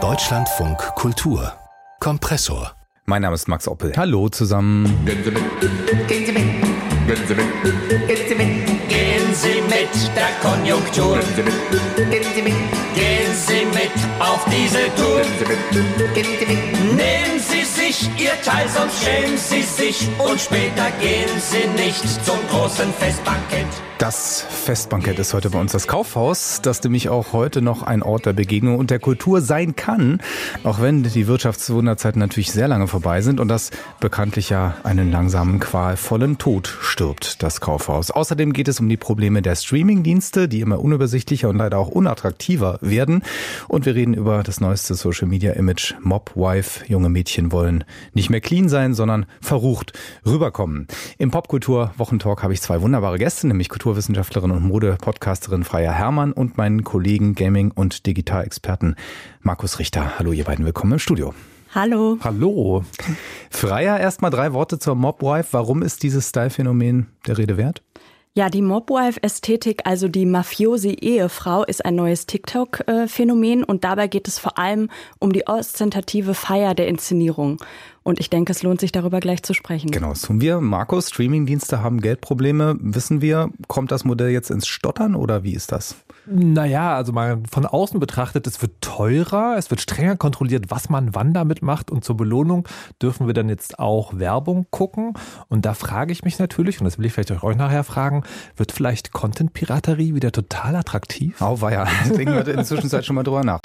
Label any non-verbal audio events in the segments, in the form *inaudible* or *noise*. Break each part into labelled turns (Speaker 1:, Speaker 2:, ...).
Speaker 1: Deutschlandfunk Kultur Kompressor.
Speaker 2: Mein Name ist Max Oppel. Hallo zusammen.
Speaker 3: Gehen Sie mit. Gehen Sie mit. Gehen Sie mit. Gehen Sie mit.
Speaker 4: Gehen Sie mit der Konjunktur.
Speaker 3: Gehen Sie mit. Gehen Sie mit.
Speaker 4: Gehen Sie mit auf diese Tour.
Speaker 3: Gehen Sie mit. Gehen Sie mit.
Speaker 4: Nehmen Sie sich Ihr Teil, sonst schämen Sie sich. Und später gehen Sie nicht zum großen Festbankett.
Speaker 2: Das Festbankett ist heute bei uns das Kaufhaus, das nämlich auch heute noch ein Ort der Begegnung und der Kultur sein kann, auch wenn die Wirtschaftswunderzeiten natürlich sehr lange vorbei sind und das bekanntlich ja einen langsamen, qualvollen Tod stirbt, das Kaufhaus. Außerdem geht es um die Probleme der Streamingdienste, die immer unübersichtlicher und leider auch unattraktiver werden. Und wir reden über das neueste Social Media Image Mobwife. Junge Mädchen wollen nicht mehr clean sein, sondern verrucht rüberkommen. Im Popkultur Wochentalk habe ich zwei wunderbare Gäste, nämlich Kultur Kulturwissenschaftlerin und Mode-Podcasterin Freya Hermann und meinen Kollegen Gaming- und Digitalexperten Markus Richter. Hallo, ihr beiden, willkommen im Studio.
Speaker 5: Hallo.
Speaker 2: Hallo. Freya, erstmal drei Worte zur Mobwife. Warum ist dieses Style-Phänomen der Rede wert?
Speaker 5: Ja, die Mobwife-Ästhetik, also die Mafiosi-Ehefrau, ist ein neues TikTok-Phänomen und dabei geht es vor allem um die ostentative Feier der Inszenierung. Und ich denke, es lohnt sich darüber gleich zu sprechen.
Speaker 2: Genau, das tun wir. Markus, Streamingdienste haben Geldprobleme. Wissen wir, kommt das Modell jetzt ins Stottern oder wie ist das?
Speaker 6: Naja, also mal von außen betrachtet, es wird teurer, es wird strenger kontrolliert, was man wann damit macht. Und zur Belohnung dürfen wir dann jetzt auch Werbung gucken. Und da frage ich mich natürlich, und das will ich vielleicht euch nachher fragen, wird vielleicht Content-Piraterie wieder total attraktiv?
Speaker 2: Auweia, *laughs* denken wir in der Zwischenzeit schon mal drüber nach.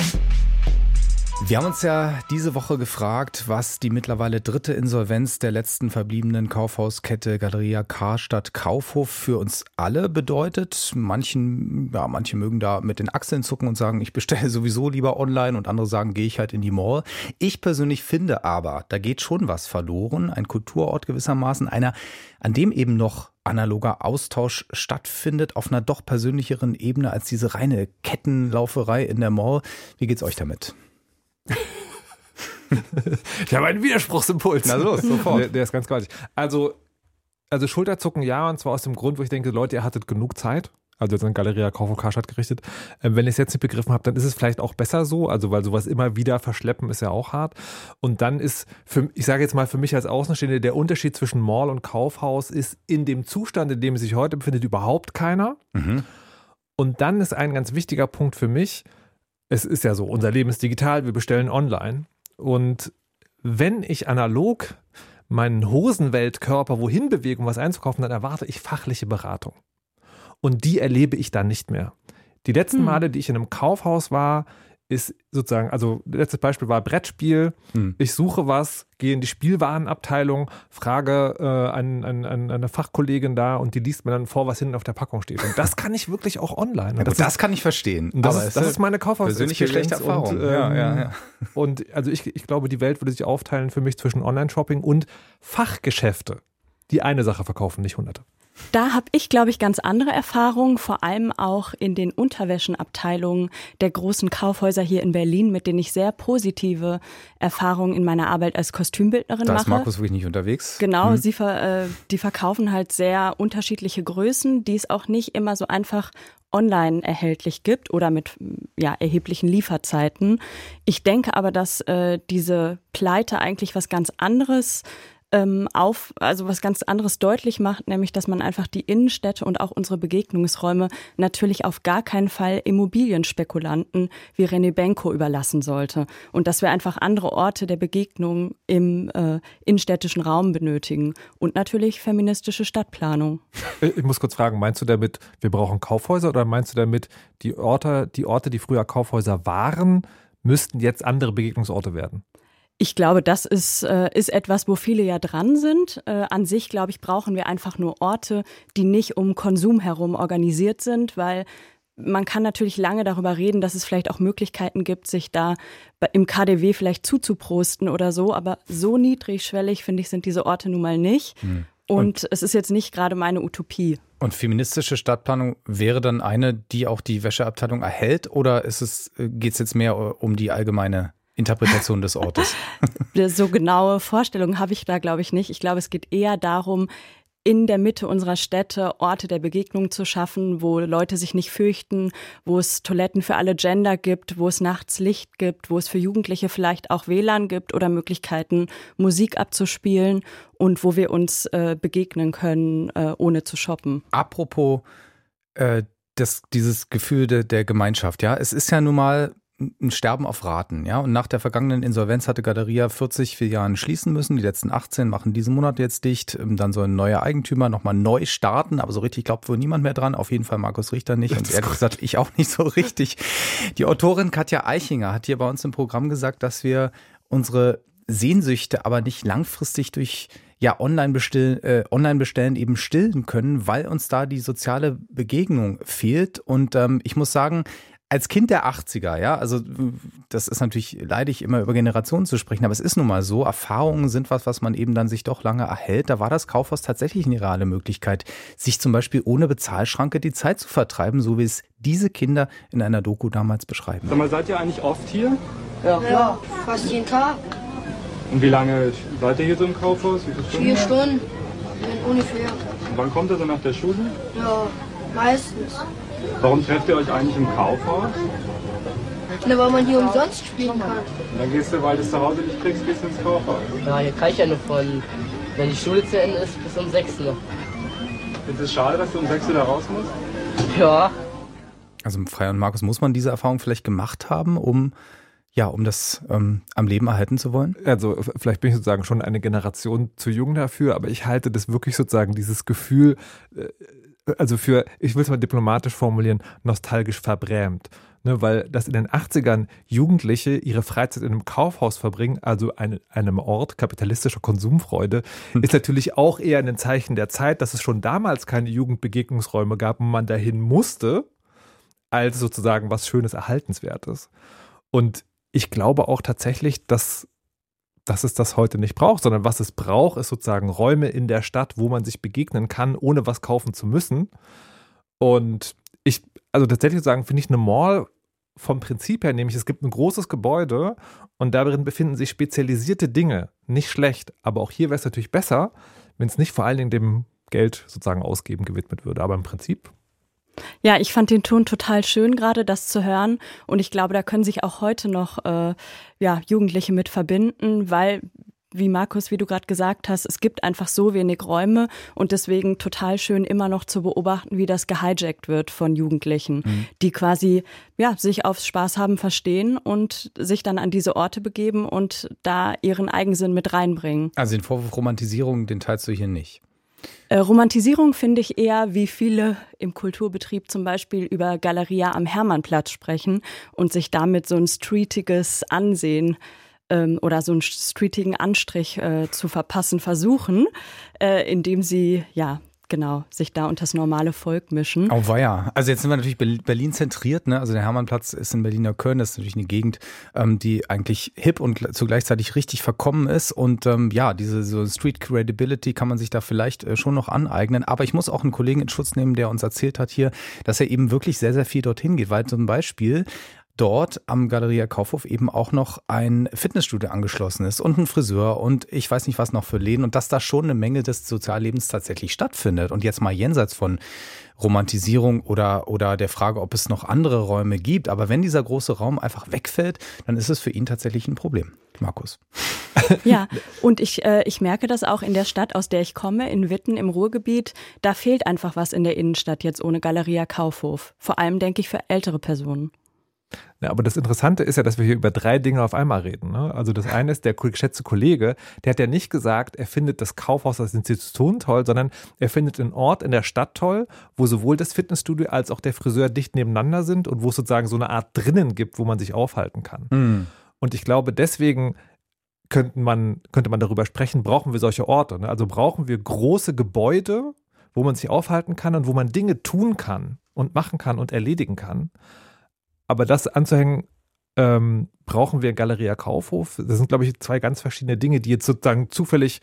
Speaker 2: Wir haben uns ja diese Woche gefragt, was die mittlerweile dritte Insolvenz der letzten verbliebenen Kaufhauskette Galeria Karstadt Kaufhof für uns alle bedeutet. Manchen, ja, manche mögen da mit den Achseln zucken und sagen, ich bestelle sowieso lieber online und andere sagen, gehe ich halt in die Mall. Ich persönlich finde aber, da geht schon was verloren. Ein Kulturort gewissermaßen, einer, an dem eben noch analoger Austausch stattfindet auf einer doch persönlicheren Ebene als diese reine Kettenlauferei in der Mall. Wie geht's euch damit?
Speaker 6: Ich habe einen Widerspruchsimpuls.
Speaker 2: Na los, sofort.
Speaker 6: Der, der ist ganz gewaltig. Also, also Schulterzucken ja, und zwar aus dem Grund, wo ich denke, Leute, ihr hattet genug Zeit. Also jetzt an Galeria Kaufhof Karstadt gerichtet. Ähm, wenn ich es jetzt nicht begriffen habe, dann ist es vielleicht auch besser so. Also weil sowas immer wieder verschleppen ist ja auch hart. Und dann ist, für, ich sage jetzt mal für mich als Außenstehende, der Unterschied zwischen Mall und Kaufhaus ist in dem Zustand, in dem es sich heute befindet, überhaupt keiner. Mhm. Und dann ist ein ganz wichtiger Punkt für mich, es ist ja so, unser Leben ist digital, wir bestellen online. Und wenn ich analog meinen Hosenweltkörper wohin bewege, um was einzukaufen, dann erwarte ich fachliche Beratung. Und die erlebe ich dann nicht mehr. Die letzten hm. Male, die ich in einem Kaufhaus war, ist sozusagen, also letztes Beispiel war Brettspiel. Hm. Ich suche was, gehe in die Spielwarenabteilung, frage äh, an, an, an eine Fachkollegin da und die liest mir dann vor, was hinten auf der Packung steht. Und das kann ich wirklich auch online.
Speaker 2: Ja, das, das, kann ich verstehen.
Speaker 6: Das, ist, das ist meine Kaufhaus
Speaker 2: persönliche schlechte Erfahrung.
Speaker 6: Und, ähm, ja, ja, ja. und also ich, ich glaube, die Welt würde sich aufteilen für mich zwischen Online-Shopping und Fachgeschäfte, die eine Sache verkaufen, nicht hunderte.
Speaker 5: Da habe ich, glaube ich, ganz andere Erfahrungen, vor allem auch in den Unterwäschenabteilungen der großen Kaufhäuser hier in Berlin, mit denen ich sehr positive Erfahrungen in meiner Arbeit als Kostümbildnerin
Speaker 2: da
Speaker 5: mache.
Speaker 2: Da ist Markus wirklich nicht unterwegs.
Speaker 5: Genau, hm. sie ver, äh, die verkaufen halt sehr unterschiedliche Größen, die es auch nicht immer so einfach online erhältlich gibt oder mit ja, erheblichen Lieferzeiten. Ich denke aber, dass äh, diese Pleite eigentlich was ganz anderes ähm, auf, also was ganz anderes deutlich macht, nämlich, dass man einfach die Innenstädte und auch unsere Begegnungsräume natürlich auf gar keinen Fall Immobilienspekulanten wie René Benko überlassen sollte und dass wir einfach andere Orte der Begegnung im äh, innenstädtischen Raum benötigen und natürlich feministische Stadtplanung.
Speaker 6: Äh, ich muss kurz fragen, meinst du damit, wir brauchen Kaufhäuser oder meinst du damit, die Orte, die Orte, die früher Kaufhäuser waren, müssten jetzt andere Begegnungsorte werden?
Speaker 5: Ich glaube, das ist, äh, ist etwas, wo viele ja dran sind. Äh, an sich, glaube ich, brauchen wir einfach nur Orte, die nicht um Konsum herum organisiert sind, weil man kann natürlich lange darüber reden, dass es vielleicht auch Möglichkeiten gibt, sich da im KDW vielleicht zuzuprosten oder so, aber so niedrigschwellig, finde ich, sind diese Orte nun mal nicht. Hm. Und, und es ist jetzt nicht gerade meine Utopie.
Speaker 2: Und feministische Stadtplanung wäre dann eine, die auch die Wäscheabteilung erhält, oder ist es, äh, geht es jetzt mehr um die allgemeine Interpretation des Ortes. *laughs*
Speaker 5: so genaue Vorstellungen habe ich da, glaube ich, nicht. Ich glaube, es geht eher darum, in der Mitte unserer Städte Orte der Begegnung zu schaffen, wo Leute sich nicht fürchten, wo es Toiletten für alle Gender gibt, wo es nachts Licht gibt, wo es für Jugendliche vielleicht auch WLAN gibt oder Möglichkeiten, Musik abzuspielen und wo wir uns äh, begegnen können, äh, ohne zu shoppen.
Speaker 2: Apropos äh, das, dieses Gefühl de, der Gemeinschaft, ja, es ist ja nun mal ein Sterben auf Raten, ja. Und nach der vergangenen Insolvenz hatte Galeria 40 Filialen schließen müssen. Die letzten 18 machen diesen Monat jetzt dicht. Ähm, dann soll ein neuer Eigentümer nochmal neu starten, aber so richtig glaubt wohl niemand mehr dran. Auf jeden Fall Markus Richter nicht. Und ehrlich gesagt, ich auch nicht so richtig. Die Autorin Katja Eichinger hat hier bei uns im Programm gesagt, dass wir unsere Sehnsüchte aber nicht langfristig durch ja, online, bestellen, äh, online bestellen eben stillen können, weil uns da die soziale Begegnung fehlt. Und ähm, ich muss sagen, als Kind der 80er, ja, also das ist natürlich leidig, immer über Generationen zu sprechen, aber es ist nun mal so, Erfahrungen sind was, was man eben dann sich doch lange erhält. Da war das Kaufhaus tatsächlich eine reale Möglichkeit, sich zum Beispiel ohne Bezahlschranke die Zeit zu vertreiben, so wie es diese Kinder in einer Doku damals beschreiben.
Speaker 7: Sag mal, seid ihr eigentlich oft hier?
Speaker 8: Ja, ja fast jeden Tag.
Speaker 7: Und wie lange seid ihr hier so im Kaufhaus? Stunden?
Speaker 8: Vier Stunden ungefähr.
Speaker 7: Und wann kommt ihr so nach der Schule?
Speaker 8: Ja, meistens.
Speaker 7: Warum trefft ihr euch eigentlich im Kaufhaus?
Speaker 8: Na, weil man hier umsonst spielen kann.
Speaker 7: Und dann gehst du, weil du es zu Hause nicht kriegst, gehst du ins Kaufhaus.
Speaker 9: Ja, hier kann ich ja nur von, wenn die Schule zu Ende ist, bis um 6 Uhr.
Speaker 7: Ist es schade, dass du um 6 Uhr da raus musst?
Speaker 9: Ja.
Speaker 2: Also Freier und Markus, muss man diese Erfahrung vielleicht gemacht haben, um ja, um das ähm, am Leben erhalten zu wollen?
Speaker 6: Also vielleicht bin ich sozusagen schon eine Generation zu jung dafür, aber ich halte das wirklich sozusagen dieses Gefühl, äh, also für, ich will es mal diplomatisch formulieren, nostalgisch verbrämt. Ne, weil das in den 80ern Jugendliche ihre Freizeit in einem Kaufhaus verbringen, also ein, einem Ort kapitalistischer Konsumfreude, hm. ist natürlich auch eher ein Zeichen der Zeit, dass es schon damals keine Jugendbegegnungsräume gab und man dahin musste, als sozusagen was Schönes, Erhaltenswertes. Und ich glaube auch tatsächlich, dass dass es das heute nicht braucht, sondern was es braucht, ist sozusagen Räume in der Stadt, wo man sich begegnen kann, ohne was kaufen zu müssen. Und ich, also tatsächlich sagen, finde ich eine Mall vom Prinzip her, nämlich es gibt ein großes Gebäude und darin befinden sich spezialisierte Dinge. Nicht schlecht, aber auch hier wäre es natürlich besser, wenn es nicht vor allen Dingen dem Geld sozusagen ausgeben gewidmet würde. Aber im Prinzip
Speaker 5: ja, ich fand den Ton total schön, gerade das zu hören. Und ich glaube, da können sich auch heute noch äh, ja, Jugendliche mit verbinden, weil wie Markus, wie du gerade gesagt hast, es gibt einfach so wenig Räume und deswegen total schön immer noch zu beobachten, wie das gehijackt wird von Jugendlichen, mhm. die quasi ja sich aufs Spaß haben verstehen und sich dann an diese Orte begeben und da ihren Eigensinn mit reinbringen.
Speaker 2: Also den Vorwurf Romantisierung, den teilst du hier nicht.
Speaker 5: Äh, Romantisierung finde ich eher, wie viele im Kulturbetrieb zum Beispiel über Galeria am Hermannplatz sprechen und sich damit so ein streetiges Ansehen ähm, oder so einen streetigen Anstrich äh, zu verpassen versuchen, äh, indem sie ja genau, sich da unter das normale Volk mischen.
Speaker 2: Oh war ja. Also jetzt sind wir natürlich Berlin zentriert, ne? Also der Hermannplatz ist in Berliner Köln, das ist natürlich eine Gegend, ähm, die eigentlich hip und zugleichzeitig richtig verkommen ist. Und ähm, ja, diese so Street Credibility kann man sich da vielleicht äh, schon noch aneignen. Aber ich muss auch einen Kollegen in Schutz nehmen, der uns erzählt hat hier, dass er eben wirklich sehr, sehr viel dorthin geht. Weil zum Beispiel dort am Galeria Kaufhof eben auch noch ein Fitnessstudio angeschlossen ist und ein Friseur und ich weiß nicht was noch für Läden und dass da schon eine Menge des Soziallebens tatsächlich stattfindet. Und jetzt mal jenseits von Romantisierung oder, oder der Frage, ob es noch andere Räume gibt. Aber wenn dieser große Raum einfach wegfällt, dann ist es für ihn tatsächlich ein Problem. Markus. *laughs*
Speaker 5: Ja, und ich, äh, ich merke das auch in der Stadt, aus der ich komme, in Witten im Ruhrgebiet. Da fehlt einfach was in der Innenstadt jetzt ohne Galeria Kaufhof. Vor allem denke ich für ältere Personen.
Speaker 6: Ja, aber das Interessante ist ja, dass wir hier über drei Dinge auf einmal reden. Ne? Also das eine ist, der geschätzte Kollege, der hat ja nicht gesagt, er findet das Kaufhaus als Institution toll, sondern er findet einen Ort in der Stadt toll, wo sowohl das Fitnessstudio als auch der Friseur dicht nebeneinander sind und wo es sozusagen so eine Art drinnen gibt, wo man sich aufhalten kann. Mhm. Und ich glaube, deswegen könnte man, könnte man darüber sprechen, brauchen wir solche Orte. Ne? Also brauchen wir große Gebäude, wo man sich aufhalten kann und wo man Dinge tun kann und machen kann und erledigen kann. Aber das anzuhängen, ähm, brauchen wir Galeria Kaufhof. Das sind, glaube ich, zwei ganz verschiedene Dinge, die jetzt sozusagen zufällig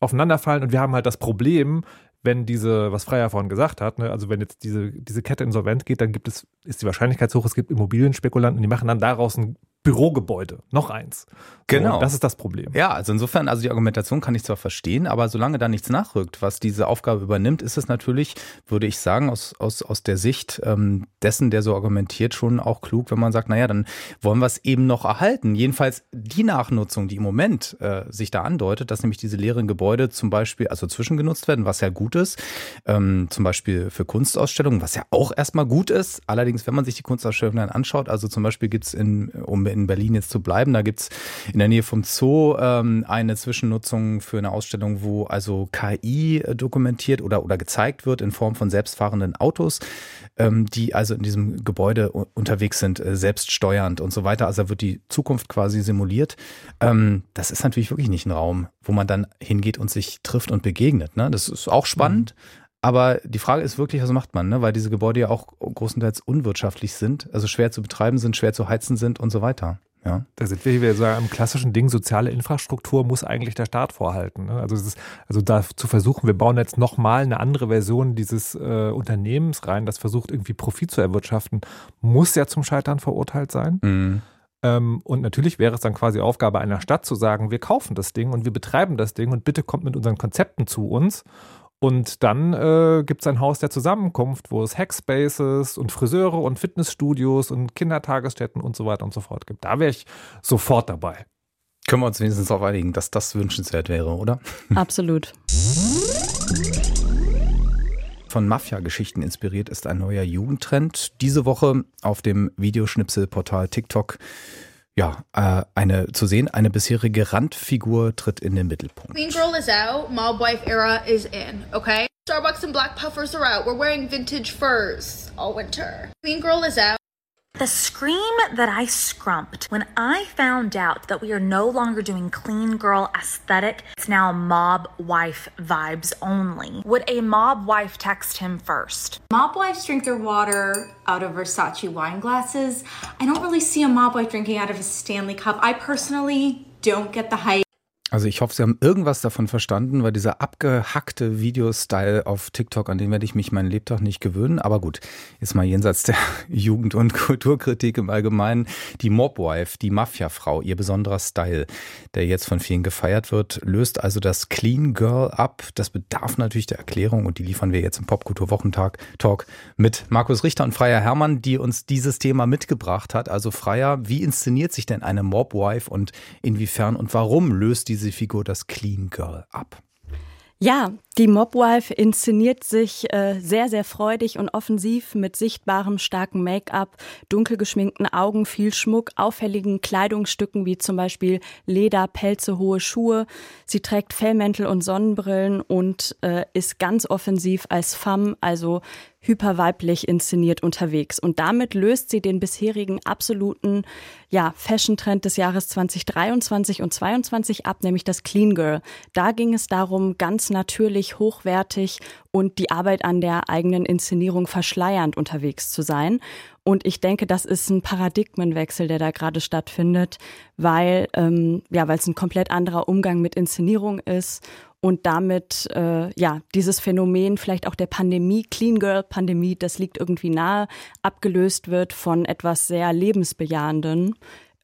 Speaker 6: aufeinanderfallen. Und wir haben halt das Problem, wenn diese, was Freier vorhin gesagt hat, ne, also wenn jetzt diese, diese Kette insolvent geht, dann gibt es, ist die Wahrscheinlichkeit hoch, es gibt Immobilienspekulanten, die machen dann daraus ein Bürogebäude. Noch eins.
Speaker 2: Genau.
Speaker 6: So, das ist das Problem.
Speaker 2: Ja, also insofern, also die Argumentation kann ich zwar verstehen, aber solange da nichts nachrückt, was diese Aufgabe übernimmt, ist es natürlich, würde ich sagen, aus, aus, aus der Sicht ähm, dessen, der so argumentiert, schon auch klug, wenn man sagt, naja, dann wollen wir es eben noch erhalten. Jedenfalls die Nachnutzung, die im Moment äh, sich da andeutet, dass nämlich diese leeren Gebäude zum Beispiel, also zwischengenutzt werden, was ja gut ist, ähm, zum Beispiel für Kunstausstellungen, was ja auch erstmal gut ist. Allerdings, wenn man sich die Kunstausstellungen dann anschaut, also zum Beispiel gibt's in, um in Berlin jetzt zu bleiben, da gibt's in der Nähe vom Zoo ähm, eine Zwischennutzung für eine Ausstellung, wo also KI dokumentiert oder, oder gezeigt wird in Form von selbstfahrenden Autos, ähm, die also in diesem Gebäude unterwegs sind, äh, selbststeuernd und so weiter. Also da wird die Zukunft quasi simuliert. Ähm, das ist natürlich wirklich nicht ein Raum, wo man dann hingeht und sich trifft und begegnet. Ne? Das ist auch spannend. Mhm. Aber die Frage ist wirklich, was macht man, ne? weil diese Gebäude ja auch großenteils unwirtschaftlich sind, also schwer zu betreiben sind, schwer zu heizen sind und so weiter. Ja.
Speaker 6: Da sind wir, wie wir sagen, im klassischen Ding, soziale Infrastruktur muss eigentlich der Staat vorhalten. Ne? Also, ist, also da zu versuchen, wir bauen jetzt nochmal eine andere Version dieses äh, Unternehmens rein, das versucht irgendwie Profit zu erwirtschaften, muss ja zum Scheitern verurteilt sein. Mhm. Ähm, und natürlich wäre es dann quasi Aufgabe einer Stadt zu sagen, wir kaufen das Ding und wir betreiben das Ding und bitte kommt mit unseren Konzepten zu uns und dann äh, gibt es ein Haus der Zusammenkunft, wo es Hackspaces und Friseure und Fitnessstudios und Kindertagesstätten und so weiter und so fort gibt. Da wäre ich sofort dabei.
Speaker 2: Können wir uns wenigstens darauf einigen, dass das wünschenswert wäre, oder? *laughs*
Speaker 5: Absolut.
Speaker 2: Von Mafia-Geschichten inspiriert ist ein neuer Jugendtrend. Diese Woche auf dem Videoschnipselportal TikTok ja, äh, eine zu sehen, eine bisherige Randfigur tritt in den Mittelpunkt.
Speaker 10: Clean girl is out, mob wife era is in, okay? Starbucks and black puffers are out. We're wearing vintage furs all winter. Clean girl is out.
Speaker 11: The scream that I scrumped when I found out that we are no longer doing clean girl aesthetic, it's now mob wife vibes only. Would a mob wife text him first?
Speaker 12: Mob wives drink their water out of Versace wine glasses. I don't really see a mob wife drinking out of a Stanley Cup. I personally don't get the hype.
Speaker 2: Also ich hoffe, Sie haben irgendwas davon verstanden, weil dieser abgehackte Videostyle auf TikTok, an den werde ich mich meinen Lebtag nicht gewöhnen. Aber gut, jetzt mal jenseits der *laughs* Jugend- und Kulturkritik im Allgemeinen. Die Mobwife, die Mafiafrau, ihr besonderer Style, der jetzt von vielen gefeiert wird, löst also das Clean Girl ab. Das bedarf natürlich der Erklärung und die liefern wir jetzt im Popkultur-Wochentag Talk mit Markus Richter und Freier Hermann, die uns dieses Thema mitgebracht hat. Also Freier, wie inszeniert sich denn eine Mobwife und inwiefern und warum löst die diese Figur das Clean Girl ab?
Speaker 5: Ja, die Mobwife inszeniert sich äh, sehr, sehr freudig und offensiv mit sichtbarem, starkem Make-up, dunkel geschminkten Augen, viel Schmuck, auffälligen Kleidungsstücken wie zum Beispiel Leder, Pelze, hohe Schuhe. Sie trägt Fellmäntel und Sonnenbrillen und äh, ist ganz offensiv als Femme, also hyperweiblich inszeniert unterwegs. Und damit löst sie den bisherigen absoluten ja, Fashion-Trend des Jahres 2023 und 2022 ab, nämlich das Clean Girl. Da ging es darum, ganz natürlich, hochwertig und die Arbeit an der eigenen Inszenierung verschleiernd unterwegs zu sein. Und ich denke, das ist ein Paradigmenwechsel, der da gerade stattfindet, weil ähm, ja, weil es ein komplett anderer Umgang mit Inszenierung ist und damit äh, ja dieses Phänomen vielleicht auch der Pandemie, Clean Girl Pandemie, das liegt irgendwie nahe, abgelöst wird von etwas sehr lebensbejahenden.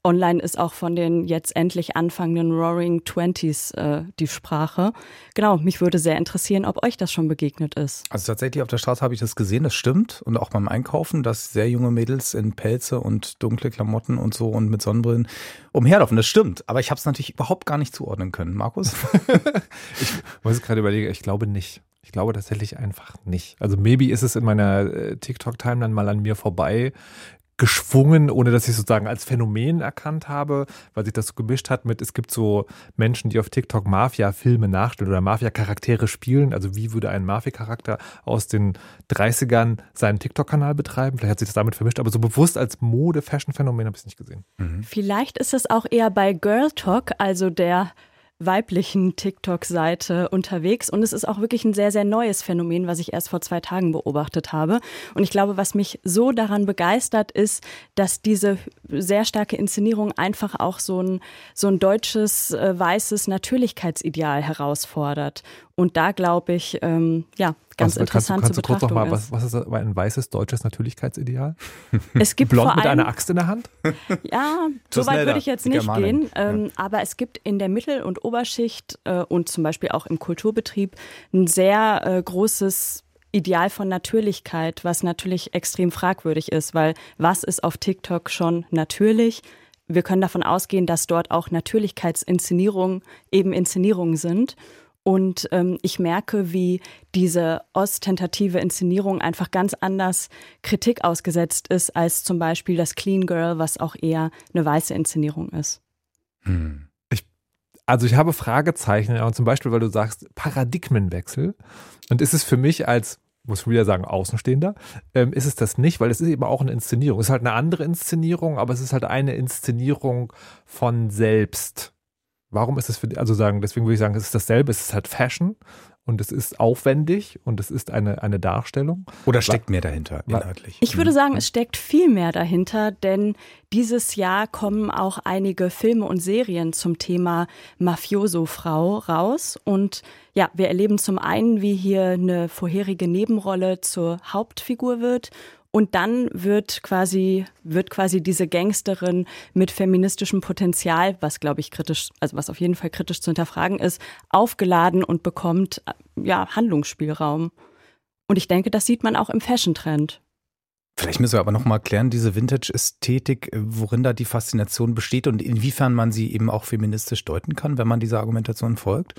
Speaker 5: Online ist auch von den jetzt endlich anfangenden Roaring Twenties äh, die Sprache. Genau, mich würde sehr interessieren, ob euch das schon begegnet ist.
Speaker 2: Also tatsächlich auf der Straße habe ich das gesehen, das stimmt. Und auch beim Einkaufen, dass sehr junge Mädels in Pelze und dunkle Klamotten und so und mit Sonnenbrillen umherlaufen. Das stimmt. Aber ich habe es natürlich überhaupt gar nicht zuordnen können. Markus? *laughs*
Speaker 6: ich muss gerade überlegen, ich glaube nicht. Ich glaube tatsächlich einfach nicht. Also maybe ist es in meiner äh, TikTok-Timeline mal an mir vorbei geschwungen, ohne dass ich sozusagen als Phänomen erkannt habe, weil sich das so gemischt hat mit, es gibt so Menschen, die auf TikTok Mafia-Filme nachstellen oder Mafia-Charaktere spielen. Also wie würde ein Mafia-Charakter aus den 30ern seinen TikTok-Kanal betreiben? Vielleicht hat sich das damit vermischt, aber so bewusst als Mode-Fashion-Phänomen habe ich es nicht gesehen.
Speaker 5: Mhm. Vielleicht ist es auch eher bei Girl Talk, also der weiblichen TikTok-Seite unterwegs und es ist auch wirklich ein sehr, sehr neues Phänomen, was ich erst vor zwei Tagen beobachtet habe. Und ich glaube, was mich so daran begeistert, ist, dass diese sehr starke Inszenierung einfach auch so ein, so ein deutsches, äh, weißes Natürlichkeitsideal herausfordert Und da glaube ich, ähm, ja, ganz
Speaker 6: was,
Speaker 5: interessant
Speaker 6: kannst, kannst
Speaker 5: zu
Speaker 6: du kurz noch mal, was, was ist ein weißes deutsches Natürlichkeitsideal? *laughs*
Speaker 5: Es gibt
Speaker 6: Blond
Speaker 5: vor
Speaker 6: mit
Speaker 5: allem,
Speaker 6: einer Axt in der Hand? *laughs*
Speaker 5: Ja, so weit würde ich jetzt nicht
Speaker 2: Germanin.
Speaker 5: gehen. Ähm, Aber es gibt in der Mittel- und Oberschicht äh, und zum Beispiel auch im Kulturbetrieb ein sehr äh, großes Ideal von Natürlichkeit, was natürlich extrem fragwürdig ist, weil was ist auf TikTok schon natürlich? Wir können davon ausgehen, dass dort auch Natürlichkeitsinszenierungen eben Inszenierungen sind. Und ähm, ich merke, wie diese ostentative Inszenierung einfach ganz anders Kritik ausgesetzt ist als zum Beispiel das Clean Girl, was auch eher eine weiße Inszenierung ist.
Speaker 2: Hm.
Speaker 6: Also ich habe Fragezeichen, ja, und zum Beispiel, weil du sagst, Paradigmenwechsel. Und ist es für mich als, muss ich wieder sagen, Außenstehender, ähm, ist es das nicht, weil es ist eben auch eine Inszenierung. Es ist halt eine andere Inszenierung, aber es ist halt eine Inszenierung von selbst. Warum ist es für, also sagen, deswegen würde ich sagen, es ist dasselbe, es ist halt Fashion und es ist aufwendig und es ist eine, eine Darstellung.
Speaker 2: Oder steckt mehr dahinter inhaltlich?
Speaker 5: Ich würde sagen, es steckt viel mehr dahinter, denn dieses Jahr kommen auch einige Filme und Serien zum Thema Mafioso-Frau raus. Und ja, wir erleben zum einen, wie hier eine vorherige Nebenrolle zur Hauptfigur wird. Und dann wird quasi, wird quasi diese Gangsterin mit feministischem Potenzial, was glaube ich kritisch, also was auf jeden Fall kritisch zu hinterfragen ist, aufgeladen und bekommt, äh, ja, Handlungsspielraum. Und ich denke, das sieht man auch im Fashion-Trend.
Speaker 2: Vielleicht müssen wir aber noch mal klären, diese Vintage-Ästhetik, äh, worin da die Faszination besteht und inwiefern man sie eben auch feministisch deuten kann, wenn man dieser Argumentation folgt.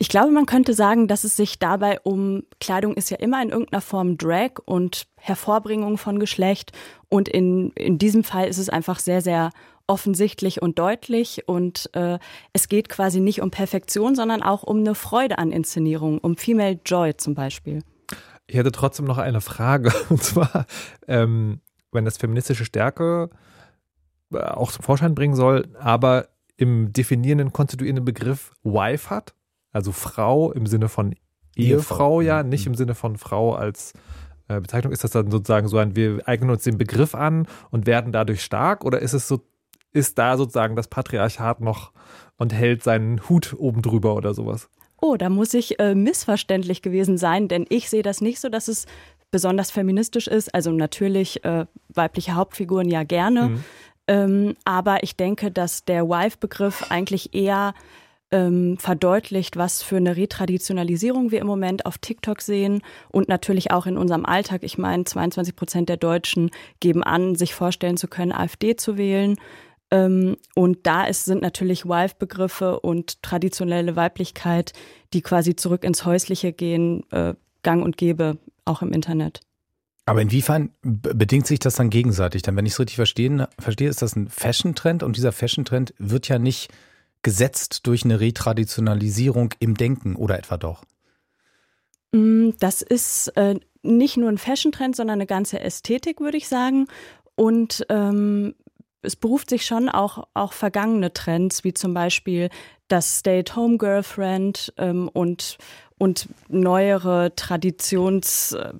Speaker 5: Ich glaube, man könnte sagen, dass es sich dabei um Kleidung ist ja immer in irgendeiner Form Drag und Hervorbringung von Geschlecht. Und in, in diesem Fall ist es einfach sehr, sehr offensichtlich und deutlich. Und äh, es geht quasi nicht um Perfektion, sondern auch um eine Freude an Inszenierung, um Female Joy zum Beispiel.
Speaker 6: Ich hätte trotzdem noch eine Frage. *laughs* Und zwar, ähm, wenn das feministische Stärke äh, auch zum Vorschein bringen soll, aber im definierenden, konstituierenden Begriff Wife hat, also Frau im Sinne von Ehefrau,
Speaker 2: Ehefrau,
Speaker 6: ja,
Speaker 2: mhm.
Speaker 6: nicht im Sinne von Frau als äh, Bezeichnung. Ist das dann sozusagen so ein, wir eignen uns den Begriff an und werden dadurch stark oder ist es so, ist da sozusagen das Patriarchat noch und hält seinen Hut oben drüber oder sowas?
Speaker 5: Oh, da muss ich äh, missverständlich gewesen sein, denn ich sehe das nicht so, dass es besonders feministisch ist. Also natürlich äh, weibliche Hauptfiguren ja gerne.
Speaker 6: Mhm.
Speaker 5: Ähm, aber ich denke, dass der Wife-Begriff eigentlich eher ähm, verdeutlicht, was für eine Retraditionalisierung wir im Moment auf TikTok sehen und natürlich auch in unserem Alltag. Ich meine, 22 Prozent der Deutschen geben an, sich vorstellen zu können, AfD zu wählen. Ähm, und da ist, sind natürlich Wife-Begriffe und traditionelle Weiblichkeit, die quasi zurück ins Häusliche gehen, äh, gang und gäbe, auch im Internet.
Speaker 2: Aber inwiefern be- bedingt sich das dann gegenseitig? Denn wenn ich es richtig verstehen, verstehe, ist das ein Fashion-Trend und dieser Fashion-Trend wird ja nicht gesetzt durch eine Retraditionalisierung im Denken oder etwa doch?
Speaker 5: Mm, Das ist äh, nicht nur ein Fashion-Trend, sondern eine ganze Ästhetik, würde ich sagen. Und ähm, es beruft sich schon auch, auch vergangene Trends, wie zum Beispiel das Stay-at-Home-Girlfriend ähm, und, und neuere Traditions- äh,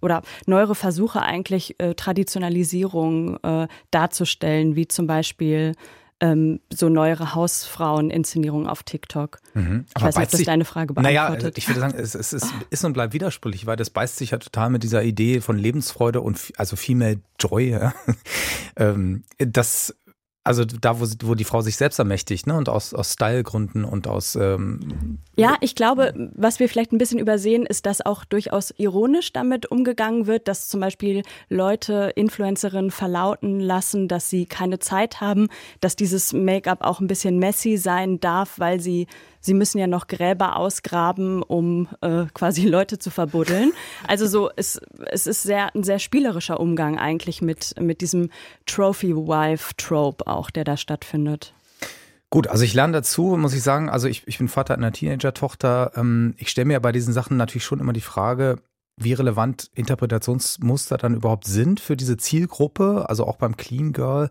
Speaker 5: oder neuere Versuche eigentlich äh, Traditionalisierung äh, darzustellen, wie zum Beispiel ähm, so neuere Hausfrauen-Inszenierungen auf TikTok.
Speaker 2: Mhm.
Speaker 5: Ich weiß nicht, ob das deine Frage
Speaker 2: Naja,
Speaker 5: beantwortet.
Speaker 2: ich würde sagen, es, es ist, ist und bleibt widersprüchlich, weil das beißt sich ja total mit dieser Idee von Lebensfreude und also Female Joy. Ja. *laughs* ähm, das, also da, wo, sie- wo die Frau sich selbst ermächtigt, ne? Und aus, aus Stylegründen und aus ähm,
Speaker 5: Ja, ich glaube, was wir vielleicht ein bisschen übersehen, ist, dass auch durchaus ironisch damit umgegangen wird, dass zum Beispiel Leute, Influencerinnen verlauten lassen, dass sie keine Zeit haben, dass dieses Make-up auch ein bisschen messy sein darf, weil sie sie müssen ja noch Gräber ausgraben, um äh, quasi Leute zu verbuddeln. Also so, es, es ist sehr, ein sehr spielerischer Umgang eigentlich mit, mit diesem Trophy-Wife-Trope auch, der da stattfindet.
Speaker 2: Gut, also ich lerne dazu, muss ich sagen, also ich, ich bin Vater einer Teenager-Tochter. Ähm, ich stelle mir bei diesen Sachen natürlich schon immer die Frage, wie relevant Interpretationsmuster dann überhaupt sind für diese Zielgruppe. Also auch beim Clean Girl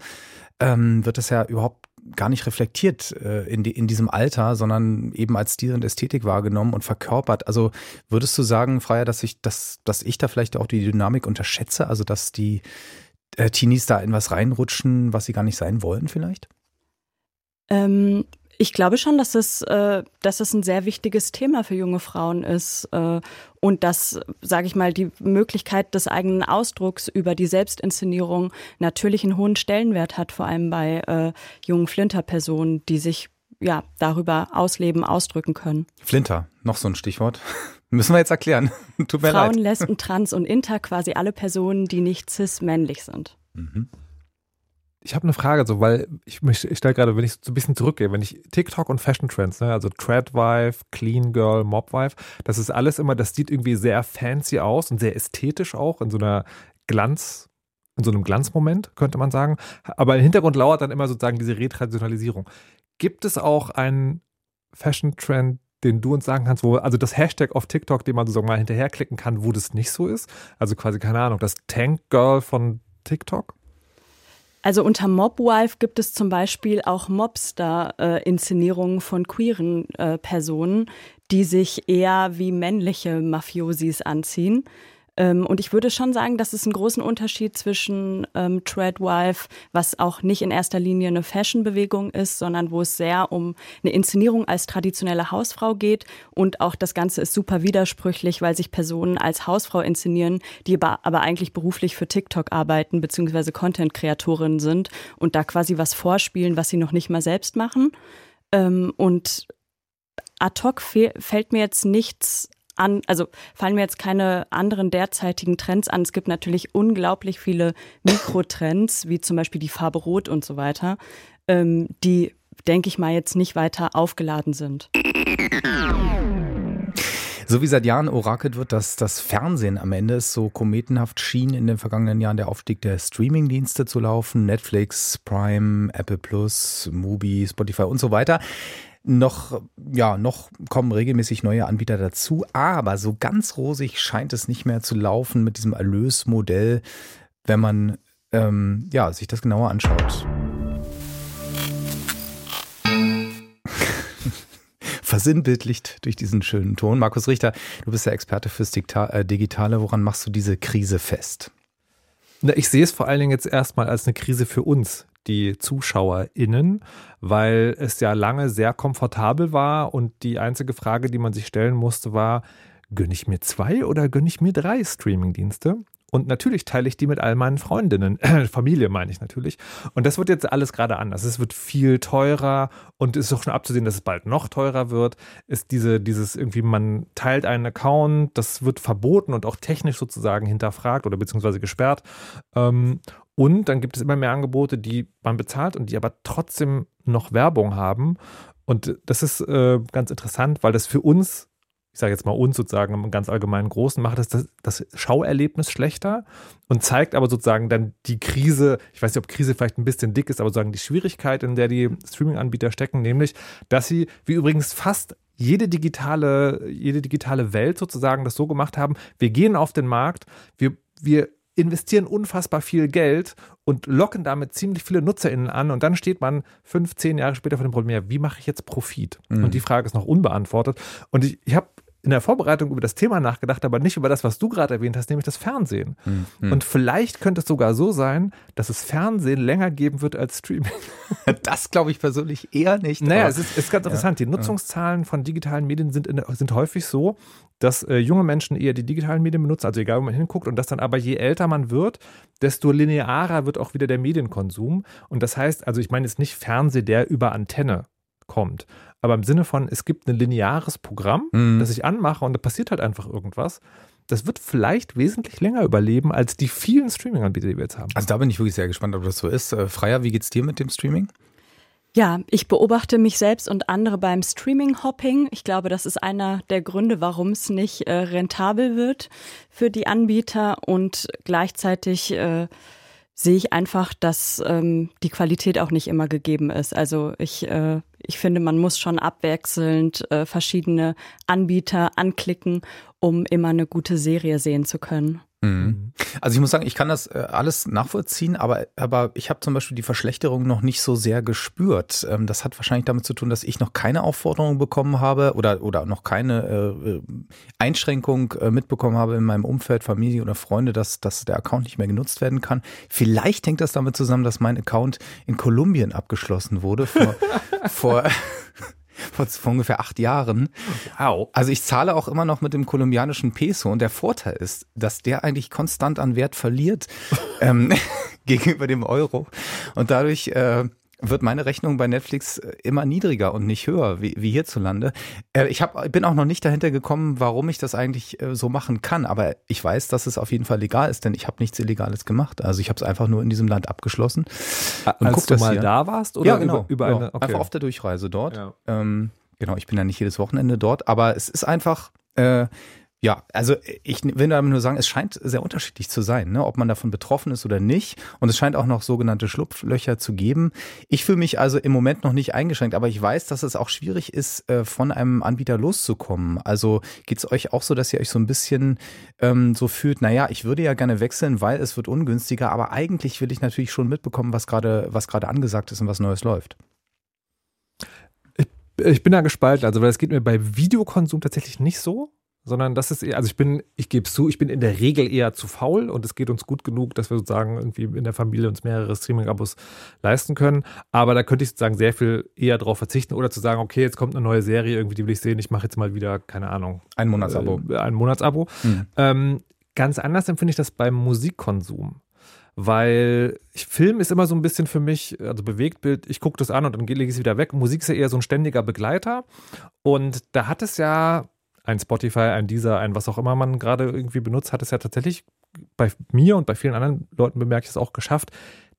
Speaker 2: ähm, wird das ja überhaupt gar nicht reflektiert äh, in, die, in diesem Alter, sondern eben als Stil und Ästhetik wahrgenommen und verkörpert. Also würdest du sagen, Freier, dass ich, dass, dass ich da vielleicht auch die Dynamik unterschätze, also dass die äh, Teenies da in was reinrutschen, was sie gar nicht sein wollen vielleicht?
Speaker 5: Ähm, Ich glaube schon, dass es, äh, dass es ein sehr wichtiges Thema für junge Frauen ist äh, und dass, sage ich mal, die Möglichkeit des eigenen Ausdrucks über die Selbstinszenierung natürlich einen hohen Stellenwert hat, vor allem bei äh, jungen Flinterpersonen, die sich ja darüber ausleben, ausdrücken können.
Speaker 2: Flinter, noch so ein Stichwort. *laughs* Müssen wir jetzt erklären. *laughs* Tut mir
Speaker 5: Frauen,
Speaker 2: leid.
Speaker 5: Lesben, Trans und Inter, quasi alle Personen, die nicht cis-männlich sind.
Speaker 2: Mhm.
Speaker 6: Ich habe eine Frage, so, weil ich, mich- ich stelle gerade, wenn ich so ein bisschen zurückgehe, wenn ich TikTok und Fashion Trends, ne, also Tradwife, Clean Girl, Mobwife, das ist alles immer, das sieht irgendwie sehr fancy aus und sehr ästhetisch auch, in so einer Glanz, in so einem Glanzmoment, könnte man sagen. Aber im Hintergrund lauert dann immer sozusagen diese Retraditionalisierung. Gibt es auch einen Fashion Trend, den du uns sagen kannst, wo, also das Hashtag auf TikTok, den man sozusagen mal hinterherklicken kann, wo das nicht so ist? Also quasi, keine Ahnung, das Tank Girl von TikTok?
Speaker 5: Also unter Mobwife gibt es zum Beispiel auch Mobster-Inszenierungen von queeren äh, Personen, die sich eher wie männliche Mafiosis anziehen. Ähm, und ich würde schon sagen, dass es einen großen Unterschied zwischen ähm, Treadwife, was auch nicht in erster Linie eine Fashion-Bewegung ist, sondern wo es sehr um eine Inszenierung als traditionelle Hausfrau geht. Und auch das Ganze ist super widersprüchlich, weil sich Personen als Hausfrau inszenieren, die aber, eigentlich beruflich für TikTok arbeiten, beziehungsweise Content-Kreatorinnen sind und da quasi was vorspielen, was sie noch nicht mal selbst machen. Ähm, und ad hoc fällt mir jetzt nichts an, also fallen mir jetzt keine anderen derzeitigen Trends an. Es gibt natürlich unglaublich viele Mikrotrends, wie zum Beispiel die Farbe Rot und so weiter, ähm, die, denke ich mal, jetzt nicht weiter aufgeladen sind.
Speaker 2: So wie seit Jahren orakelt wird, dass das Fernsehen am Ende es so kometenhaft schien, in den vergangenen Jahren der Aufstieg der Streamingdienste zu laufen. Netflix, Prime, Apple Plus, Mubi, Spotify und so weiter. Noch, ja, noch kommen regelmäßig neue Anbieter dazu, aber so ganz rosig scheint es nicht mehr zu laufen mit diesem Erlösmodell, wenn man ähm, ja, sich das genauer anschaut. *laughs* versinnbildlicht durch diesen schönen Ton. Markus Richter, du bist der Experte fürs äh, Digitale. Woran machst du diese Krise fest?
Speaker 6: Na, ich sehe es vor allen Dingen jetzt erstmal als eine Krise für uns, die ZuschauerInnen, weil es ja lange sehr komfortabel war und die einzige Frage, die man sich stellen musste, war, gönne ich mir zwei oder gönne ich mir drei Streamingdienste? Und natürlich teile ich die mit all meinen Freundinnen, *clears throat* Familie meine ich natürlich. Und das wird jetzt alles gerade anders. Es wird viel teurer und es ist auch schon abzusehen, dass es bald noch teurer wird. Ist diese, dieses irgendwie, man teilt einen Account, das wird verboten und auch technisch sozusagen hinterfragt oder beziehungsweise gesperrt. Ähm, und dann gibt es immer mehr Angebote, die man bezahlt und die aber trotzdem noch Werbung haben. Und das ist äh, ganz interessant, weil das für uns ich sage jetzt mal uns sozusagen im ganz allgemeinen Großen, macht das, das das Schauerlebnis schlechter und zeigt aber sozusagen dann die Krise, ich weiß nicht, ob Krise vielleicht ein bisschen dick ist, aber sozusagen die Schwierigkeit, in der die Streaming-Anbieter stecken, nämlich, dass sie, wie übrigens fast jede digitale, jede digitale Welt sozusagen das so gemacht haben, wir gehen auf den Markt, wir, wir investieren unfassbar viel Geld und locken damit ziemlich viele NutzerInnen an und dann steht man fünf, zehn Jahre später vor dem Problem, ja, wie mache ich jetzt Profit?
Speaker 2: Mhm.
Speaker 6: Und die Frage ist noch unbeantwortet. Und ich, ich habe in der Vorbereitung über das Thema nachgedacht, aber nicht über das, was du gerade erwähnt hast, nämlich das Fernsehen.
Speaker 2: Mhm.
Speaker 6: Und vielleicht könnte es sogar so sein, dass es Fernsehen länger geben wird als Streaming. *laughs*
Speaker 2: Das glaube ich persönlich eher nicht.
Speaker 6: Naja, es ist, ist ganz
Speaker 2: Ja.
Speaker 6: interessant. Die Nutzungszahlen von digitalen Medien sind, in, sind häufig so, dass äh, junge Menschen eher die digitalen Medien benutzen, also egal, wo man hinguckt, und dass dann aber je älter man wird, desto linearer wird auch wieder der Medienkonsum. Und das heißt, also ich meine jetzt nicht Fernseh, der über Antenne kommt, aber im Sinne von, es gibt ein lineares Programm,
Speaker 2: Mhm.
Speaker 6: das ich anmache und da passiert halt einfach irgendwas. Das wird vielleicht wesentlich länger überleben als die vielen Streaming-Anbieter, die wir jetzt haben.
Speaker 2: Also da bin ich wirklich sehr gespannt, ob das so ist. Äh, Freier, wie geht's dir mit dem Streaming?
Speaker 5: Ja, ich beobachte mich selbst und andere beim Streaming-Hopping. Ich glaube, das ist einer der Gründe, warum es nicht äh, rentabel wird für die Anbieter und gleichzeitig äh, sehe ich einfach, dass ähm, die Qualität auch nicht immer gegeben ist. Also ich, äh, ich finde, man muss schon abwechselnd äh, verschiedene Anbieter anklicken, um immer eine gute Serie sehen zu können.
Speaker 2: Mhm. Also ich muss sagen, ich kann das äh, alles nachvollziehen, aber, aber ich habe zum Beispiel die Verschlechterung noch nicht so sehr gespürt. Ähm, das hat wahrscheinlich damit zu tun, dass ich noch keine Aufforderung bekommen habe oder, oder noch keine äh, Einschränkung äh, mitbekommen habe in meinem Umfeld, Familie oder Freunde, dass, dass der Account nicht mehr genutzt werden kann. Vielleicht hängt das damit zusammen, dass mein Account in Kolumbien abgeschlossen wurde vor, *laughs* vor, vor, vor ungefähr acht Jahren.
Speaker 6: Wow.
Speaker 2: Also ich zahle auch immer noch mit dem kolumbianischen Peso und der Vorteil ist, dass der eigentlich konstant an Wert verliert *laughs* ähm, *laughs* gegenüber dem Euro und dadurch äh, wird meine Rechnung bei Netflix äh, immer niedriger und nicht höher wie, wie hierzulande. Äh, ich hab, bin auch noch nicht dahinter gekommen, warum ich das eigentlich äh, so machen kann, aber ich weiß, dass es auf jeden Fall legal ist, denn ich habe nichts Illegales gemacht. Also ich habe es einfach nur in diesem Land abgeschlossen.
Speaker 6: Und Als guck, du mal hier. da warst? Oder
Speaker 2: ja, genau.
Speaker 6: Über, über eine,
Speaker 2: okay. Einfach auf der Durchreise dort. Ja. Ähm, genau, ich bin ja nicht jedes Wochenende dort, aber es ist einfach... Äh, ja, also ich will damit nur sagen, es scheint sehr unterschiedlich zu sein, ne? ob man davon betroffen ist oder nicht. Und es scheint auch noch sogenannte Schlupflöcher zu geben. Ich fühle mich also im Moment noch nicht eingeschränkt, aber ich weiß, dass es auch schwierig ist, äh, von einem Anbieter loszukommen. Also geht es euch auch so, dass ihr euch so ein bisschen ähm, so fühlt, naja, ich würde ja gerne wechseln, weil es wird ungünstiger, aber eigentlich will ich natürlich schon mitbekommen, was gerade was gerade angesagt ist und was Neues läuft.
Speaker 6: Ich bin da gespalten, also weil es geht mir bei Videokonsum tatsächlich nicht so sondern das ist eher, also ich bin, ich gebe es zu, ich bin in der Regel eher zu faul und es geht uns gut genug, dass wir sozusagen irgendwie in der Familie uns mehrere Streaming-Abos leisten können. Aber da könnte ich sozusagen sehr viel eher drauf verzichten oder zu sagen, okay, jetzt kommt eine neue Serie, irgendwie, die will ich sehen, ich mache jetzt mal wieder, keine Ahnung.
Speaker 2: Ein Monatsabo.
Speaker 6: Äh, ein Monatsabo. Mhm. Ähm, ganz anders empfinde ich das beim Musikkonsum weil ich, Film ist immer so ein bisschen für mich, also Bewegtbild, ich gucke das an und dann lege ich es wieder weg. Musik ist ja eher so ein ständiger Begleiter. Und da hat es ja ein Spotify, ein Deezer, ein was auch immer man gerade irgendwie benutzt, hat es ja tatsächlich bei mir und bei vielen anderen Leuten bemerke ich es auch geschafft.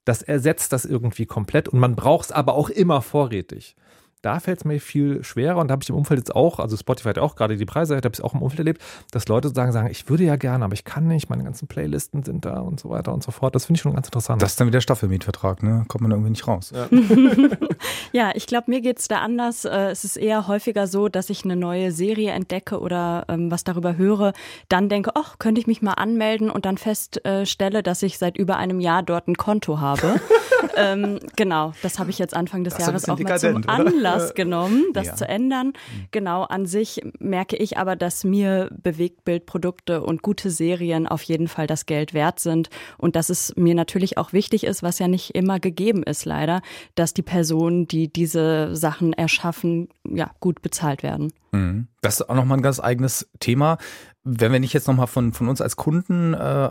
Speaker 6: Das ersetzt das irgendwie komplett und man braucht es aber auch immer vorrätig da fällt es mir viel schwerer und da habe ich im Umfeld jetzt auch, also Spotify hat auch gerade die Preise, da habe ich es auch im Umfeld erlebt, dass Leute sagen, sagen, ich würde ja gerne, aber ich kann nicht, meine ganzen Playlisten sind da und so weiter und so fort. Das finde ich schon ganz interessant.
Speaker 2: Das ist dann wieder Staffelmietvertrag, ne? Kommt man irgendwie nicht raus.
Speaker 5: Ja, *laughs* ja ich glaube, mir geht es da anders. Äh, es ist eher häufiger so, dass ich eine neue Serie entdecke oder ähm, was darüber höre, dann denke, ach, könnte ich mich mal anmelden und dann feststelle, dass ich seit über einem Jahr dort ein Konto habe. *laughs* ähm, genau, das habe ich jetzt Anfang des das Jahres auch mal zum Anlass *laughs* genommen, das ja. zu ändern. Mhm. Genau, an sich merke ich aber, dass mir Bewegtbildprodukte und gute Serien auf jeden Fall das Geld wert sind und dass es mir natürlich auch wichtig ist, was ja nicht immer gegeben ist leider, dass die Personen, die diese Sachen erschaffen, ja, gut bezahlt werden.
Speaker 2: Mhm. Das ist auch nochmal ein ganz eigenes Thema. Wenn ich jetzt nochmal von, von uns als Kunden äh,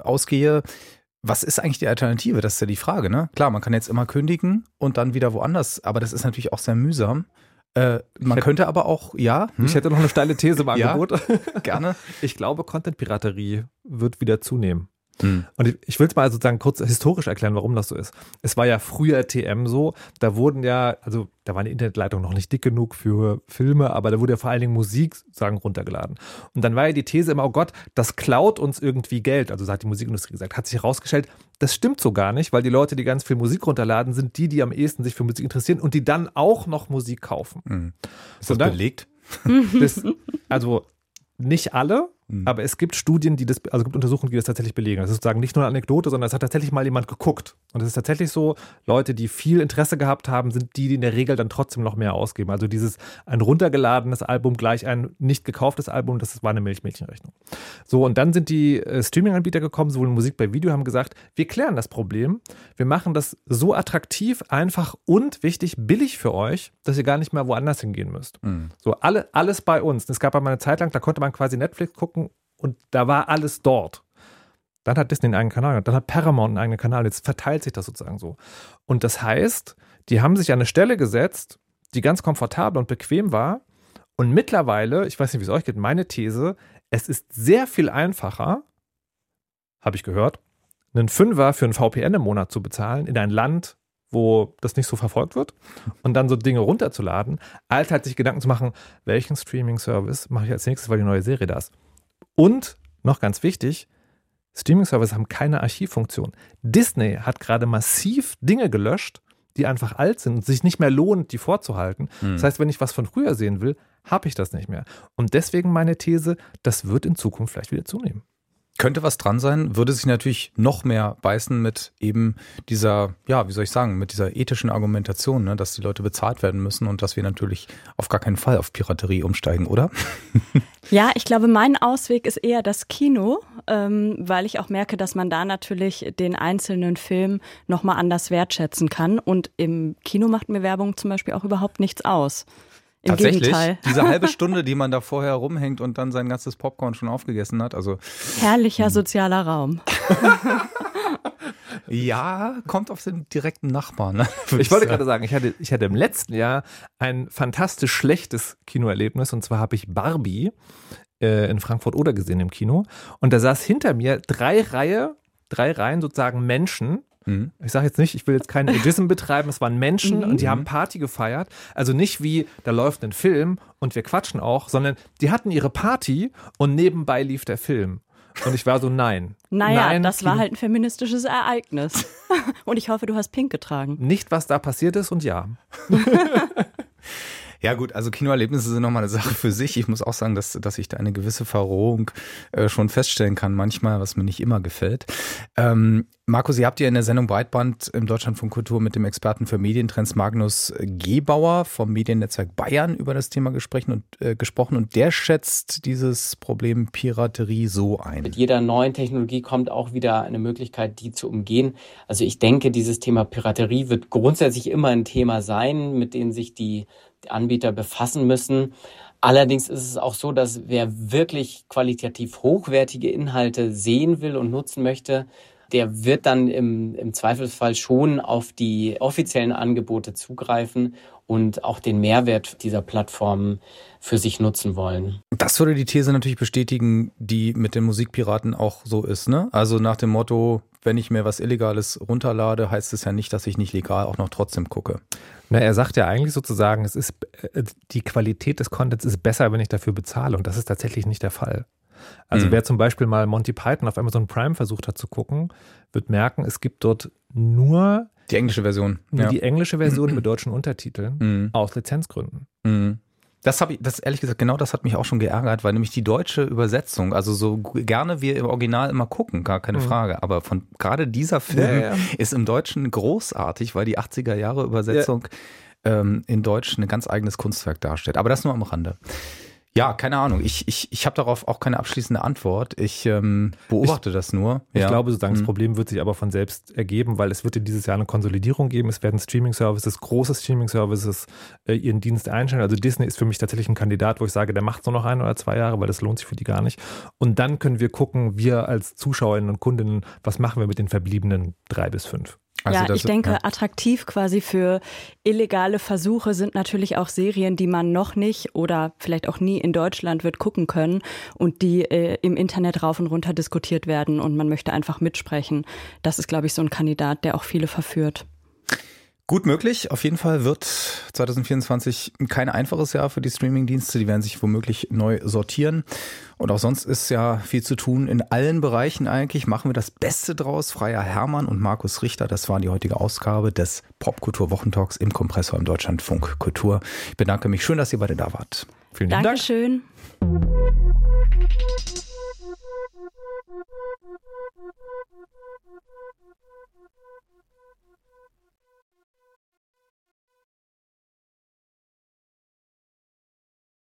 Speaker 2: ausgehe, was ist eigentlich die Alternative? Das ist ja die Frage, ne? Klar, man kann jetzt immer kündigen und dann wieder woanders, aber das ist natürlich auch sehr mühsam. Äh, man hätte, könnte aber auch, ja.
Speaker 6: Hm? Ich hätte noch eine steile These im Angebot.
Speaker 2: Ja, gerne. *laughs*
Speaker 6: Ich glaube, Content-Piraterie wird wieder zunehmen. Mhm. Und ich, ich will es mal sozusagen kurz historisch erklären, warum das so ist. Es war ja früher TM so, da wurden ja, also da war die Internetleitung noch nicht dick genug für Filme, aber da wurde ja vor allen Dingen Musik sagen runtergeladen. Und dann war ja die These immer, oh Gott, das klaut uns irgendwie Geld. Also so hat die Musikindustrie gesagt. Hat sich herausgestellt, das stimmt so gar nicht, weil die Leute, die ganz viel Musik runterladen, sind die, die am ehesten sich für Musik interessieren und die dann auch noch Musik kaufen. Mhm.
Speaker 2: Ist das dann, belegt?
Speaker 6: Das, also nicht alle, Mhm. Aber es gibt Studien, die das, also es gibt Untersuchungen, die das tatsächlich belegen. Das ist sozusagen nicht nur eine Anekdote, sondern es hat tatsächlich mal jemand geguckt. Und es ist tatsächlich so, Leute, die viel Interesse gehabt haben, sind die, die in der Regel dann trotzdem noch mehr ausgeben. Also dieses ein runtergeladenes Album gleich ein nicht gekauftes Album, das war eine Milchmädchenrechnung. So, und dann sind die äh, Streaming-Anbieter gekommen, sowohl Musik bei Video, haben gesagt, wir klären das Problem. Wir machen das so attraktiv, einfach und wichtig, billig für euch, dass ihr gar nicht mehr woanders hingehen müsst. Mhm. So, alle, alles bei uns. Es gab einmal eine Zeit lang, da konnte man quasi Netflix gucken und da war alles dort. Dann hat Disney einen eigenen Kanal, dann hat Paramount einen eigenen Kanal. Jetzt verteilt sich das sozusagen so. Und das heißt, die haben sich an eine Stelle gesetzt, die ganz komfortabel und bequem war. Und mittlerweile, ich weiß nicht, wie es euch geht, meine These, es ist sehr viel einfacher, habe ich gehört, einen Fünfer für ein VPN im Monat zu bezahlen in ein Land, wo das nicht so verfolgt wird und dann so Dinge runterzuladen, als halt sich Gedanken zu machen, welchen Streaming-Service mache ich als nächstes, weil die neue Serie da ist. Und noch ganz wichtig, Streaming-Services haben keine Archivfunktion. Disney hat gerade massiv Dinge gelöscht, die einfach alt sind und sich nicht mehr lohnt, die vorzuhalten. Mhm. Das heißt, wenn ich was von früher sehen will, habe ich das nicht mehr. Und deswegen meine These, das wird in Zukunft vielleicht wieder zunehmen
Speaker 2: könnte was dran sein, würde sich natürlich noch mehr beißen mit eben dieser, ja, wie soll ich sagen, mit dieser ethischen Argumentation, ne, dass die Leute bezahlt werden müssen und dass wir natürlich auf gar keinen Fall auf Piraterie umsteigen, oder? *laughs*
Speaker 5: Ja, ich glaube, mein Ausweg ist eher das Kino, ähm, weil ich auch merke, dass man da natürlich den einzelnen Film nochmal anders wertschätzen kann. Und im Kino macht mir Werbung zum Beispiel auch überhaupt nichts aus. Im
Speaker 2: Tatsächlich,
Speaker 5: Gegenteil.
Speaker 2: diese halbe *laughs* Stunde, die man da vorher rumhängt und dann sein ganzes Popcorn schon aufgegessen hat. Also
Speaker 5: Herrlicher sozialer Raum. *laughs*
Speaker 2: ja, kommt auf den direkten Nachbarn. Ne? *laughs*
Speaker 6: Ich wollte gerade sagen, ich hatte, ich hatte im letzten Jahr ein fantastisch schlechtes Kinoerlebnis und zwar habe ich Barbie äh, in Frankfurt oder gesehen im Kino und da saß hinter mir drei Reihe, drei Reihen sozusagen Menschen.
Speaker 2: Mhm.
Speaker 6: Ich sage jetzt nicht, ich will jetzt keinen Ageism betreiben, es waren Menschen und die haben Party gefeiert. Also nicht wie, da läuft ein Film und wir quatschen auch, sondern die hatten ihre Party und nebenbei lief der Film. Und ich war so, nein.
Speaker 5: Naja,
Speaker 6: nein,
Speaker 5: das war halt ein feministisches Ereignis. *laughs* Und ich hoffe, du hast pink getragen.
Speaker 6: Nicht, was da passiert ist und ja. *laughs*
Speaker 2: Ja gut, also Kinoerlebnisse sind nochmal eine Sache für sich. Ich muss auch sagen, dass, dass ich da eine gewisse Verrohung äh, schon feststellen kann, manchmal, was mir nicht immer gefällt. Ähm, Markus, ihr habt ja in der Sendung Breitband im Deutschlandfunk Kultur mit dem Experten für Medientrends Magnus Gebauer vom Mediennetzwerk Bayern über das Thema gesprochen und, äh, gesprochen und der schätzt dieses Problem Piraterie so ein.
Speaker 13: Mit jeder neuen Technologie kommt auch wieder eine Möglichkeit, die zu umgehen. Also ich denke, dieses Thema Piraterie wird grundsätzlich immer ein Thema sein, mit dem sich die Anbieter befassen müssen. Allerdings ist es auch so, dass wer wirklich qualitativ hochwertige Inhalte sehen will und nutzen möchte, der wird dann im, im Zweifelsfall schon auf die offiziellen Angebote zugreifen und auch den Mehrwert dieser Plattformen für sich nutzen wollen.
Speaker 2: Das würde die These natürlich bestätigen, die mit den Musikpiraten auch so ist, ne? Also nach dem Motto, wenn ich mir was Illegales runterlade, heißt es ja nicht, dass ich nicht legal auch noch trotzdem gucke.
Speaker 6: Na, er sagt ja eigentlich sozusagen, es ist äh, die Qualität des Contents ist besser, wenn ich dafür bezahle. Und das ist tatsächlich nicht der Fall. Also
Speaker 2: Mhm.
Speaker 6: wer zum Beispiel mal Monty Python auf Amazon Prime versucht hat zu gucken, wird merken, es gibt dort nur
Speaker 2: Die englische Version.
Speaker 6: nur
Speaker 2: ja.
Speaker 6: die englische Version *clears throat* mit deutschen Untertiteln
Speaker 2: Mhm.
Speaker 6: aus Lizenzgründen.
Speaker 2: Mhm. Das habe ich, das ehrlich gesagt, genau das hat mich auch schon geärgert, weil nämlich die deutsche Übersetzung, also so gerne wir im Original immer gucken, gar keine
Speaker 6: Mhm.
Speaker 2: Frage, aber von gerade dieser Film
Speaker 6: Ja, ja.
Speaker 2: ist im Deutschen großartig, weil die 80er Jahre Übersetzung ähm, in Deutsch ein ganz eigenes Kunstwerk darstellt. Aber das nur am Rande. Ja, keine Ahnung. Ich, ich, ich habe darauf auch keine abschließende Antwort. Ich ähm, beobachte das nur.
Speaker 6: Ich
Speaker 2: ja.
Speaker 6: glaube sozusagen, das
Speaker 2: Mhm.
Speaker 6: Problem wird sich aber von selbst ergeben, weil es wird in dieses Jahr eine Konsolidierung geben. Es werden Streaming-Services, große Streaming-Services äh, ihren Dienst einstellen. Also Disney ist für mich tatsächlich ein Kandidat, wo ich sage, der macht nur noch ein oder zwei Jahre, weil das lohnt sich für die gar nicht. Und dann können wir gucken, wir als Zuschauerinnen und Kundinnen, was machen wir mit den verbliebenen drei bis fünf.
Speaker 2: Also
Speaker 5: ja, ich denke,
Speaker 2: ja.
Speaker 5: attraktiv quasi für illegale Versuche sind natürlich auch Serien, die man noch nicht oder vielleicht auch nie in Deutschland wird gucken können und die äh, im Internet rauf und runter diskutiert werden und man möchte einfach mitsprechen. Das ist, glaube ich, so ein Kandidat, der auch viele verführt.
Speaker 2: Gut möglich. Auf jeden Fall wird 2024 kein einfaches Jahr für die Streamingdienste. Die werden sich womöglich neu sortieren. Und auch sonst ist ja viel zu tun in allen Bereichen eigentlich. Machen wir das Beste draus. Freier Hermann und Markus Richter, das war die heutige Ausgabe des Popkultur-Wochentalks im Kompressor im Deutschlandfunk Kultur. Ich bedanke mich. Schön, dass ihr beide da wart.
Speaker 6: Vielen Dank.
Speaker 5: Dankeschön.